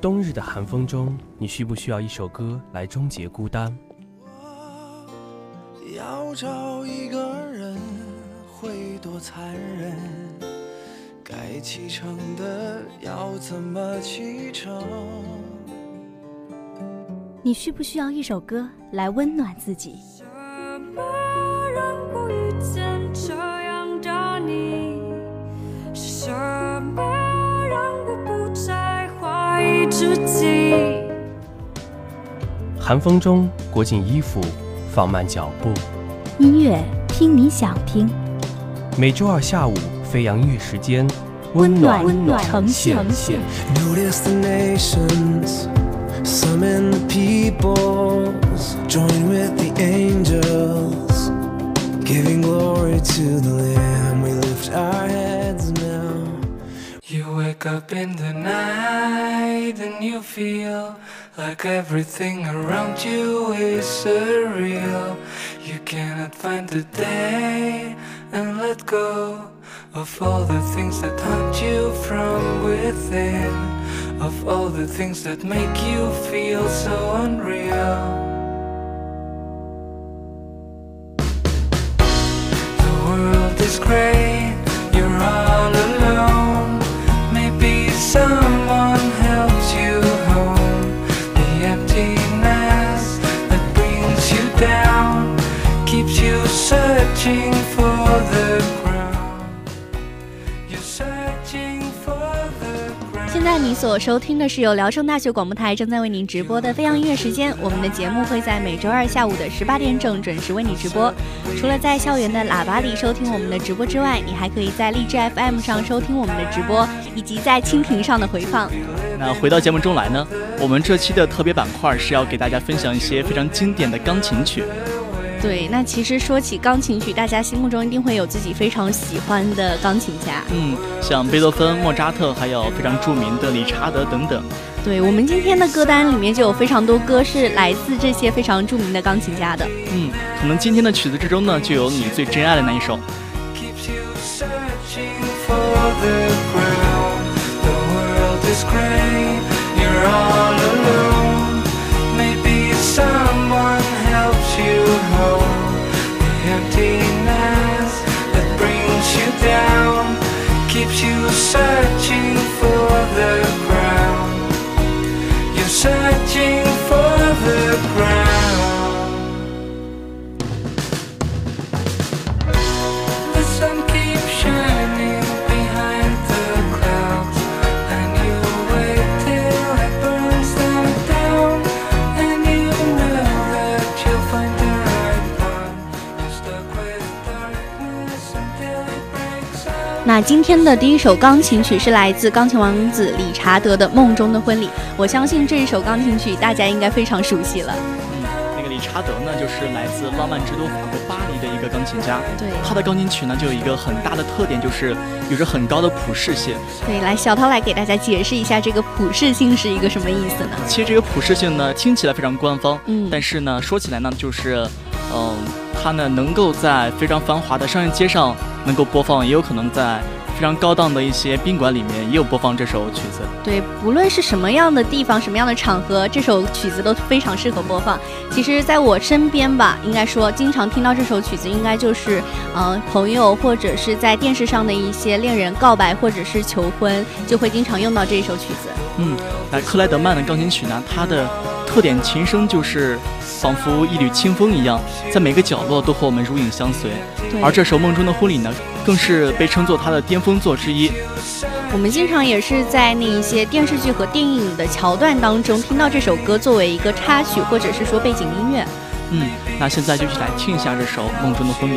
冬日的寒风中，你需不需要一首歌来终结孤单？要找一个人会多残忍？该启程的要怎么启程？你需不需要一首歌来温暖自己？寒风中裹紧衣服，放慢脚步。音乐听你想听，每周二下午飞扬音乐时间，温暖温暖呈现 You wake up in the night and you feel like everything around you is surreal. You cannot find the day and let go of all the things that haunt you from within, of all the things that make you feel so unreal. The world is great, you're all alone. Someone helps you home. The emptiness that brings you down keeps you searching for the 在你所收听的是由聊城大学广播台正在为您直播的飞扬音乐时间。我们的节目会在每周二下午的十八点整准时为你直播。除了在校园的喇叭里收听我们的直播之外，你还可以在荔枝 FM 上收听我们的直播，以及在蜻蜓上的回放。那回到节目中来呢，我们这期的特别板块是要给大家分享一些非常经典的钢琴曲。对，那其实说起钢琴曲，大家心目中一定会有自己非常喜欢的钢琴家。嗯，像贝多芬、莫扎特，还有非常著名的理查德等等。对我们今天的歌单里面就有非常多歌是来自这些非常著名的钢琴家的。嗯，可能今天的曲子之中呢，就有你最珍爱的那一首。keeps you emptiness that brings you down keeps you searching for the ground. You're searching for the ground. 那今天的第一首钢琴曲是来自钢琴王子理查德的《梦中的婚礼》。我相信这一首钢琴曲大家应该非常熟悉了。嗯，那个理查德呢，就是来自浪漫之都法国巴黎的一个钢琴家。对他的钢琴曲呢，就有一个很大的特点，就是有着很高的普适性。对，来小涛来给大家解释一下这个普适性是一个什么意思呢？其实这个普适性呢，听起来非常官方，嗯但是呢，说起来呢，就是，嗯、它呢能够在非常繁华的商业街上能够播放，也有可能在非常高档的一些宾馆里面也有播放这首曲子。对，不论是什么样的地方、什么样的场合，这首曲子都非常适合播放。其实，在我身边吧，应该说经常听到这首曲子，应该就是，呃，朋友或者是在电视上的一些恋人告白或者是求婚，就会经常用到这首曲子。嗯，那克莱德曼的钢琴曲呢，它的特点琴声就是仿佛一缕清风一样，在每个角落都和我们如影相随。而这首《梦中的婚礼》呢，更是被称作他的巅峰作之一。我们经常也是在那一些电视剧和电影的桥段当中听到这首歌作为一个插曲或者是说背景音乐。嗯，那现在就一起来听一下这首《梦中的婚礼》。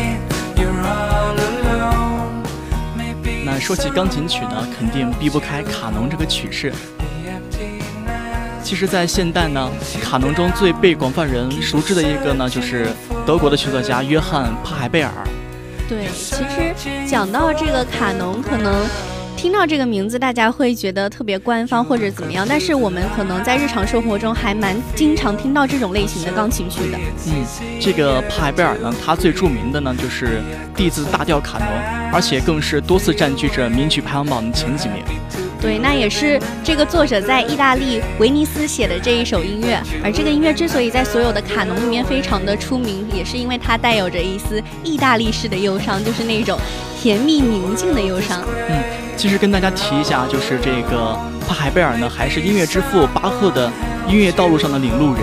说起钢琴曲呢，肯定避不开卡农这个曲式。其实，在现代呢，卡农中最被广泛人熟知的一个呢，就是德国的曲作家约翰·帕海贝尔。对，其实讲到这个卡农，可能听到这个名字，大家会觉得特别官方或者怎么样，但是我们可能在日常生活中还蛮经常听到这种类型的钢琴曲的。嗯，这个帕海贝尔呢，他最著名的呢就是 D 字大调卡农，而且更是多次占据着名曲排行榜的前几名。对，那也是这个作者在意大利威尼斯写的这一首音乐，而这个音乐之所以在所有的卡农里面非常的出名，也是因为它带有着一丝意大利式的忧伤，就是那种甜蜜宁静的忧伤。嗯，其实跟大家提一下，就是这个帕海贝尔呢，还是音乐之父巴赫的音乐道路上的领路人。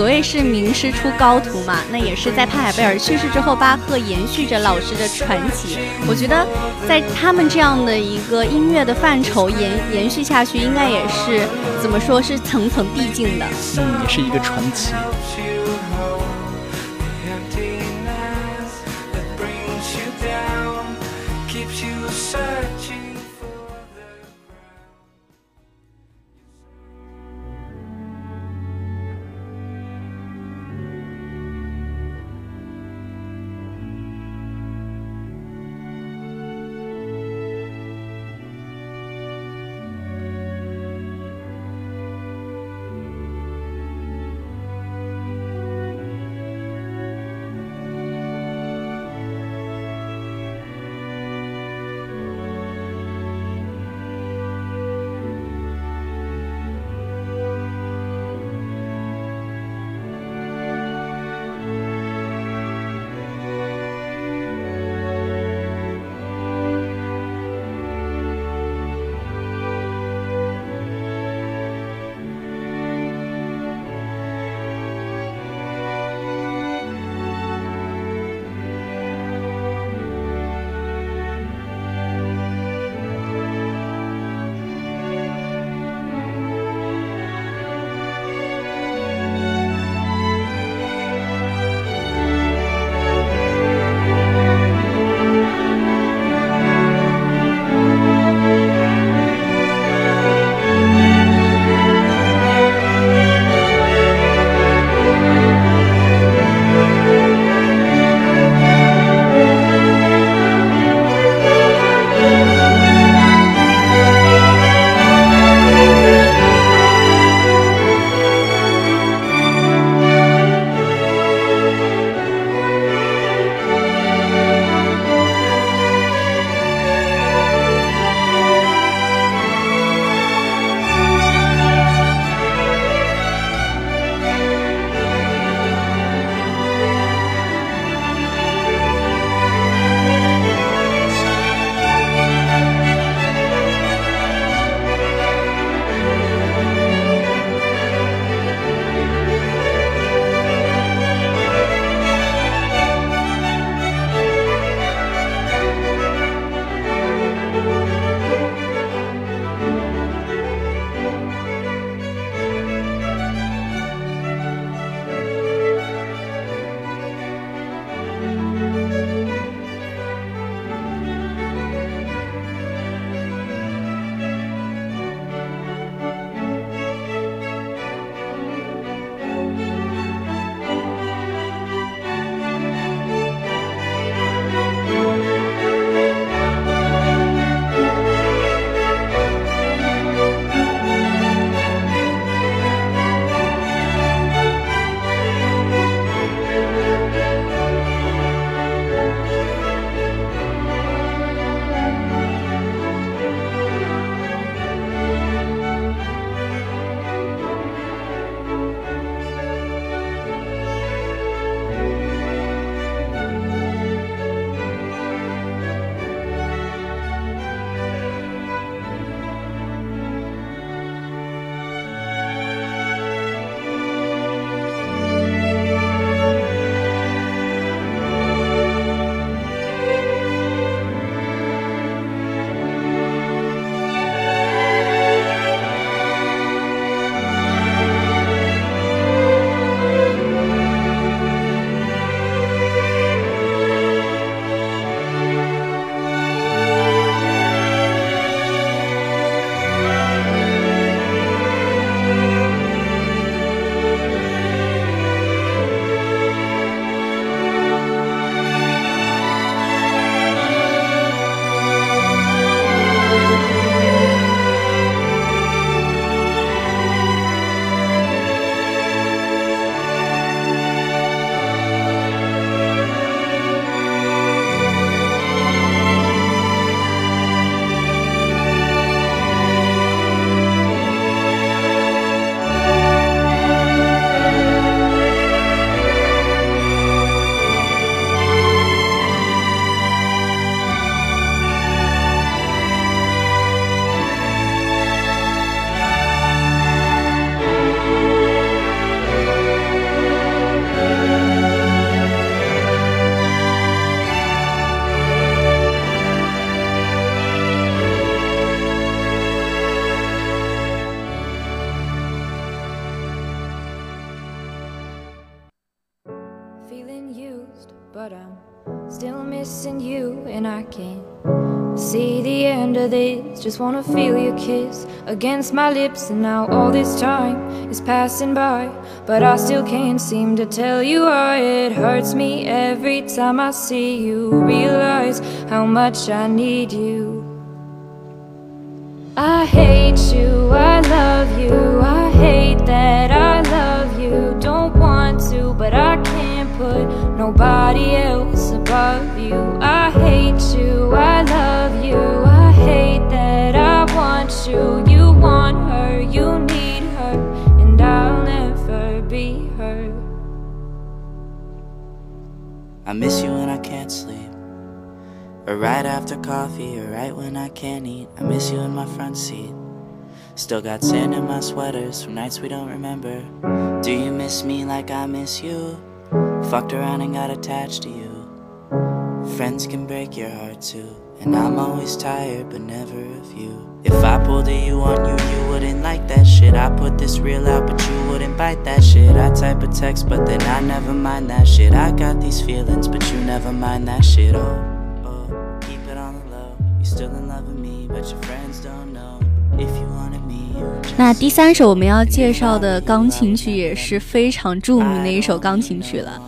对，所谓是名师出高徒嘛，那也是在帕海贝尔去世之后，巴赫延续着老师的传奇。我觉得，在他们这样的一个音乐的范畴延延续下去，应该也是怎么说是层层递进的。嗯，也是一个传奇。Just wanna feel your kiss against my lips, and now all this time is passing by, but I still can't seem to tell you why it hurts me every time I see you. Realize how much I need you. I hate you, I love you, I hate that I love you. Don't want to, but I can't put nobody else above you. I hate you, I love you, you. You want her, you need her, and I'll never be her. I miss you when I can't sleep. Or right after coffee, or right when I can't eat. I miss you in my front seat. Still got sand in my sweaters from nights we don't remember. Do you miss me like I miss you? Fucked around and got attached to you. Friends can break your heart too. And I'm always tired, but never of you. If I pulled a you on you, you wouldn't like that shit. I put this real out, but you wouldn't bite that shit. I type a text, but then I never mind that shit. I got these feelings, but you never mind that shit. Oh, oh, keep it on the low. You still in love with me, but your friends don't know. If you wanted me, you would just 那第三首我们要介绍的钢琴曲也是非常着名的一首钢琴曲了。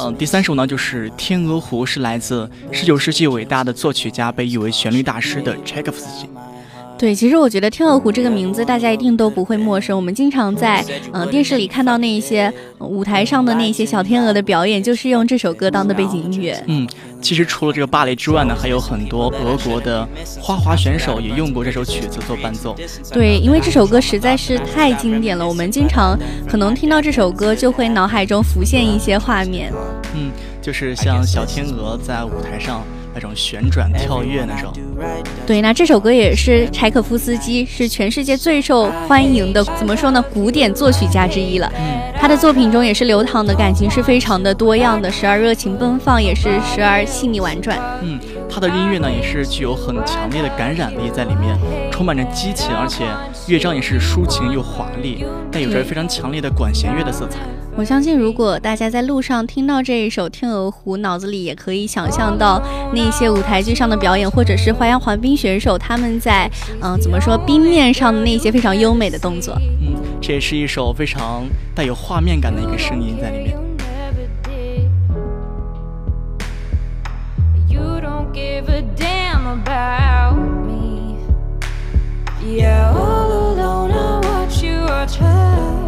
嗯，第三首呢就是《天鹅湖》，是来自十九世纪伟大的作曲家，被誉为旋律大师的柴可夫斯基。对，其实我觉得《天鹅湖》这个名字大家一定都不会陌生。我们经常在嗯、呃电视里看到那一些、呃舞台上的那些小天鹅的表演，就是用这首歌当的背景音乐。嗯，其实除了这个芭蕾之外呢，还有很多俄国的花滑选手也用过这首曲子做伴奏。对，因为这首歌实在是太经典了，我们经常可能听到这首歌就会脑海中浮现一些画面。嗯，就是像小天鹅在舞台上那种旋转跳跃那种。对，那这首歌也是柴可夫斯基是全世界最受欢迎的，怎么说呢？古典作曲家之一了。嗯他的作品中也是流淌的感情是非常的多样的，时而热情奔放，也是时而细腻婉转。嗯，他的音乐呢也是具有很强烈的感染力在里面，充满着激情，而且乐章也是抒情又华丽，带有着对非常强烈的管弦乐的色彩。我相信，如果大家在路上听到这一首《天鹅湖》，脑子里也可以想象到那些舞台剧上的表演，或者是花样滑冰选手他们在嗯、呃怎么说冰面上的那些非常优美的动作。嗯，这也是一首非常带有画面感的一个声音在里面。You don't give a damn about me. Yeah, all alone I watch you watch her.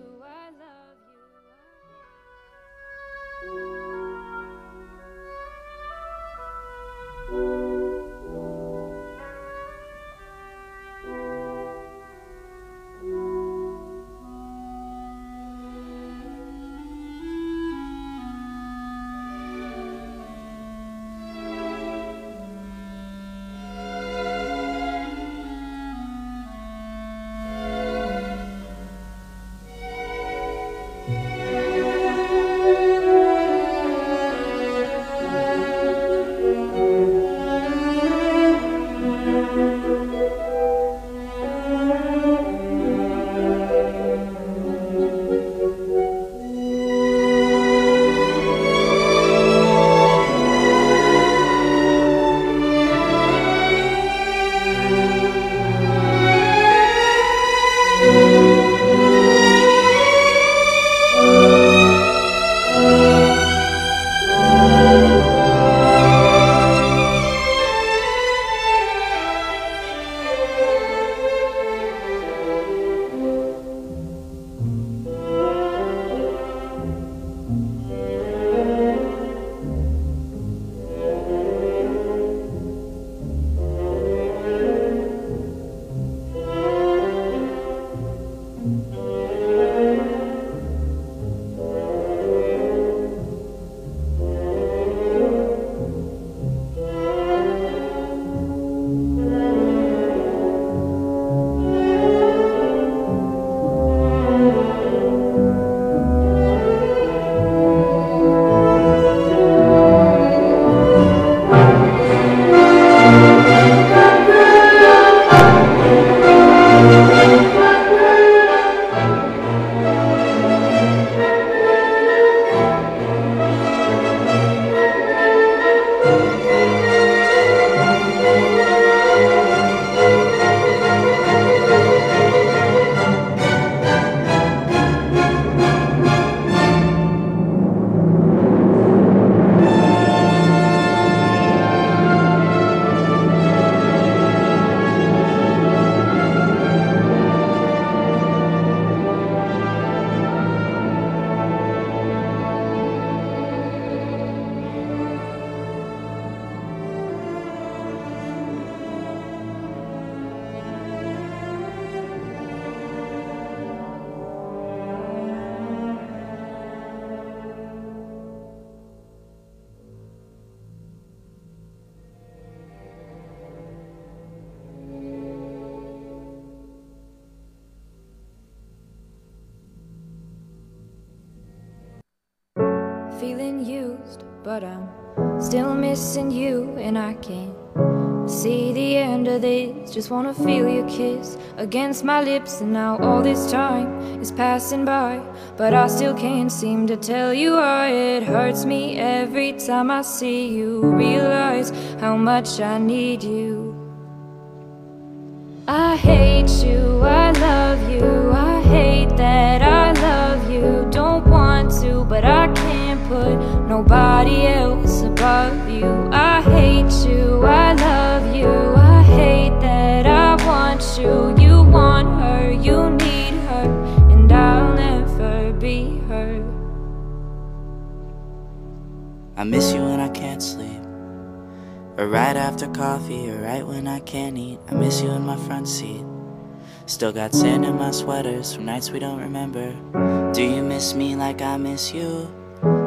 feeling used, but I'm still missing you, and I can't see the end of this. Just wanna feel your kiss against my lips, and now all this time is passing by, but I still can't seem to tell you why it hurts me every time I see you. Realize how much I need you. I hate you, I love you, I hate that I love you. Don't want to, but I can't put nobody else above you. I hate you, I love you, I hate that I want you. You want her, you need her, and I'll never be her. I miss you when I can't sleep. Or right after coffee, or right when I can't eat. I miss you in my front seat. Still got sand in my sweaters from nights we don't remember. Do you miss me like I miss you?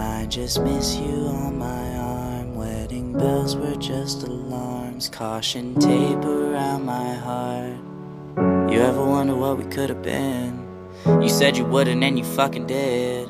I just miss you on my arm. Wedding bells were just alarms, caution tape around my heart. You ever wonder what we could have been? You said you wouldn't, and you fucking did.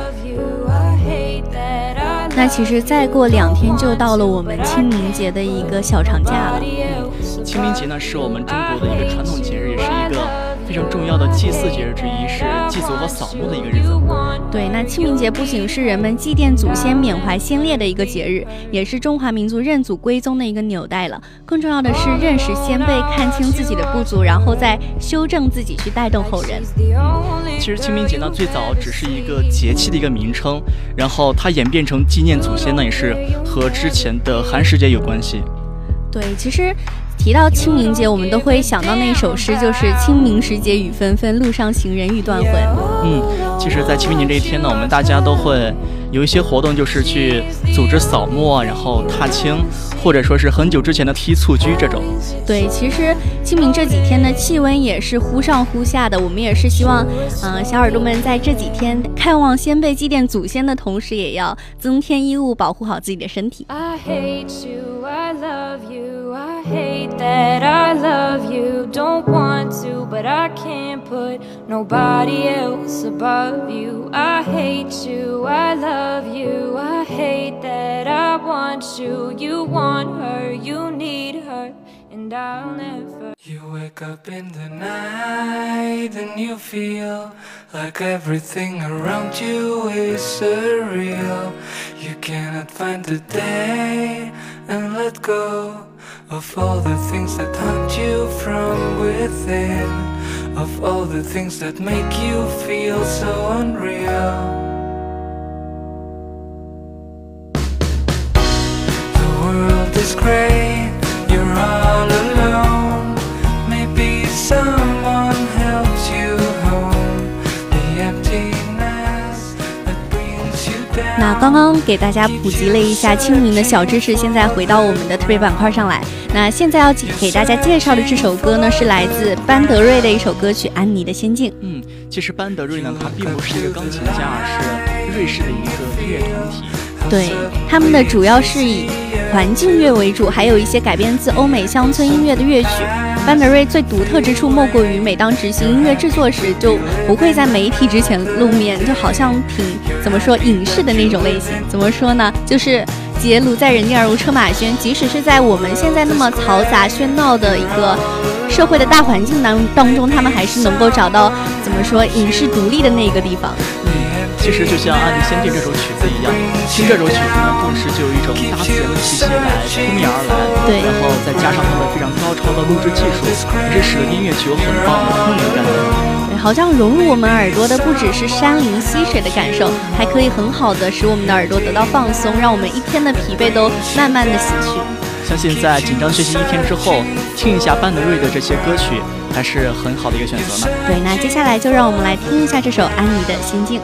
那其实再过两天就到了我们清明节的一个小长假了。嗯清明节呢，是我们中国的一个传统节日，也是一个非常重要的祭祀节日之一，是祭祖和扫墓的一个日子。对，那清明节不仅是人们祭奠祖先、缅怀先烈的一个节日，也是中华民族认祖归宗的一个纽带了。更重要的是认识先辈，看清自己的不足，然后再修正自己，去带动后人。其实清明节呢，最早只是一个节气的一个名称，然后它演变成纪念祖先呢，也是和之前的寒食节有关系。对，其实。提到清明节，我们都会想到那首诗，就是“清明时节雨纷纷，路上行人欲断魂”。嗯，其实，在清明节这一天呢，我们大家都会有一些活动，就是去组织扫墓啊，然后踏青，或者说是很久之前的踢蹴鞠这种。对，其实清明这几天呢，气温也是忽上忽下的，我们也是希望，嗯，小耳朵们在这几天看望先辈、祭奠祖先的同时，也要增添衣物，保护好自己的身体。I hate you, I love you, hate that I love you. Don't want to, but I can't put nobody else above you. I hate you, I love you, I hate that I want you. You want her, you need her, and I'll never. You wake up in the night and you feel like everything around you is surreal. You cannot find the day and let go of all the things that haunt you from within, of all the things that make you feel 刚刚给大家普及了一下清明的小知识，现在回到我们的特别板块上来。那现在要给大家介绍的这首歌呢，是来自班德瑞的一首歌曲《安妮的仙境》。嗯，其实班德瑞呢，他并不是一个钢琴家，而是瑞士的一个音乐团体。对，他们的主要是以环境乐为主，还有一些改编自欧美乡村音乐的乐曲。班得瑞最独特之处莫过于，每当执行音乐制作时，就不会在媒体之前露面，就好像挺怎么说影视的那种类型。怎么说呢？就是结庐在人地而无车马喧，即使是在我们现在那么嘈杂喧闹的一个社会的大环境当当中，他们还是能够找到怎么说影视独立的那个地方。嗯，其实就像《爱丽仙境》这首曲子一样，听这首曲子呢，同时就有一种大自然的气息来扑面而来，对然后再加上他们非常高超的录制技术，也是使得音乐具有很棒的空灵感。对，好像融入我们耳朵的不只是山林溪水的感受，还可以很好的使我们的耳朵得到放松，让我们一天的疲惫都慢慢的洗去。相信在紧张学习一天之后，听一下班得瑞的这些歌曲，还是很好的一个选择呢。对，那接下来就让我们来听一下这首安妮的心境。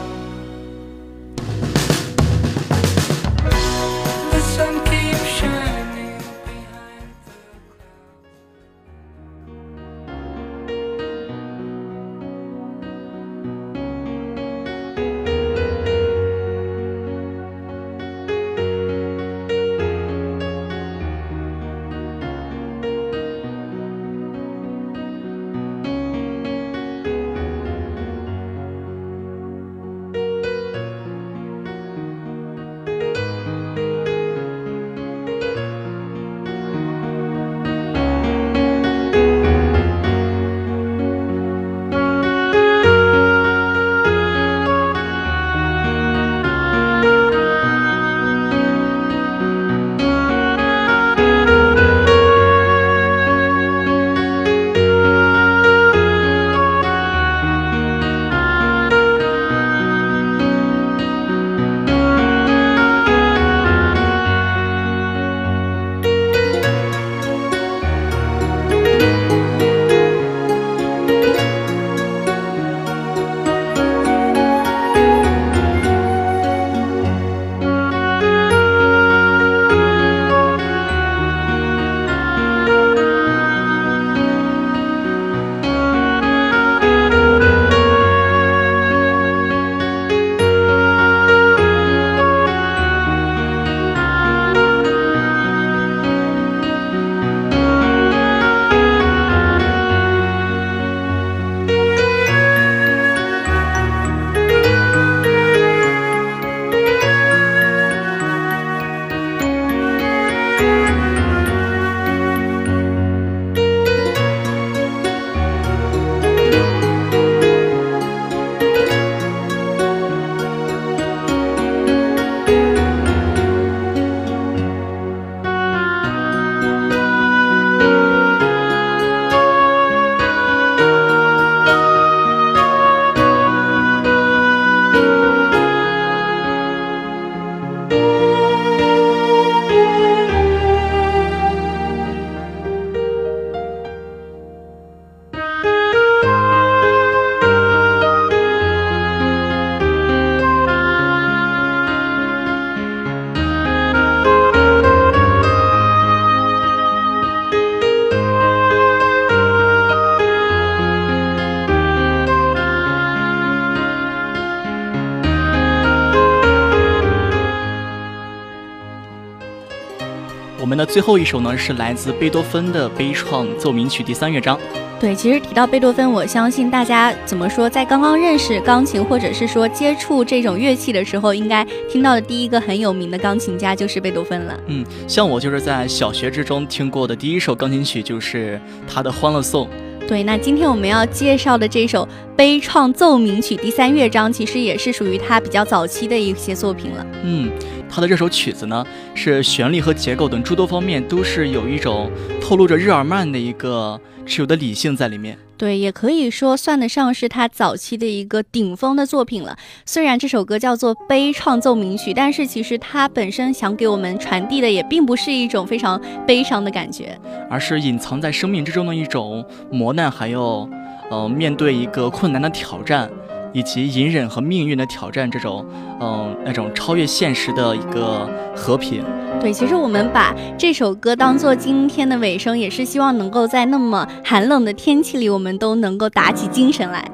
最后一首呢，是来自贝多芬的悲怆奏鸣曲第三乐章。对，其实提到贝多芬，我相信大家怎么说，在刚刚认识钢琴或者是说接触这种乐器的时候，应该听到的第一个很有名的钢琴家就是贝多芬了。嗯，像我就是在小学之中听过的第一首钢琴曲就是他的《欢乐颂》。对，那今天我们要介绍的这首悲怆奏鸣曲第三乐章，其实也是属于他比较早期的一些作品了。嗯，他的这首曲子呢，是旋律和结构等诸多方面都是有一种透露着日耳曼的一个持有的理性在里面。对，也可以说算得上是他早期的一个顶峰的作品了。虽然这首歌叫做悲怆奏鸣曲，但是其实它本身想给我们传递的也并不是一种非常悲伤的感觉。而是隐藏在生命之中的一种磨难，还有，呃，面对一个困难的挑战，以及隐忍和命运的挑战，这种，嗯、那种超越现实的一个和平。对，其实我们把这首歌当做今天的尾声，也是希望能够在那么寒冷的天气里，我们都能够打起精神来。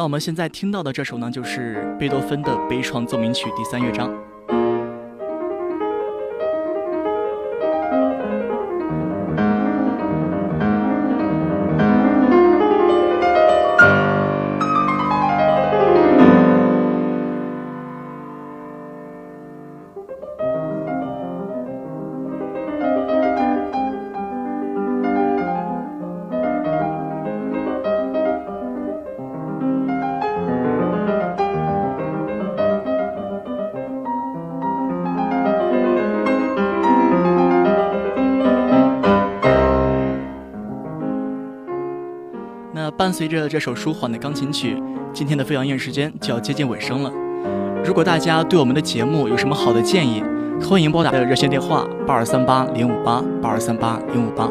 那我们现在听到的这首呢，就是贝多芬的悲怆奏鸣曲第三乐章。随着这首舒缓的钢琴曲，今天的飞扬音乐时间就要接近尾声了。如果大家对我们的节目有什么好的建议，欢迎拨打热线电话八二三八零五八八二三八零五八，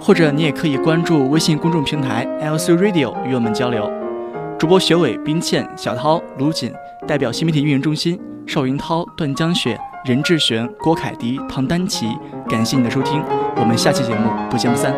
或者你也可以关注微信公众平台 LC Radio 与我们交流。主播学伟、冰倩、小涛、卢锦代表新媒体运营中心，邵云涛、段江雪、任志璇、郭凯迪、唐丹琪，感谢你的收听，我们下期节目不见不散。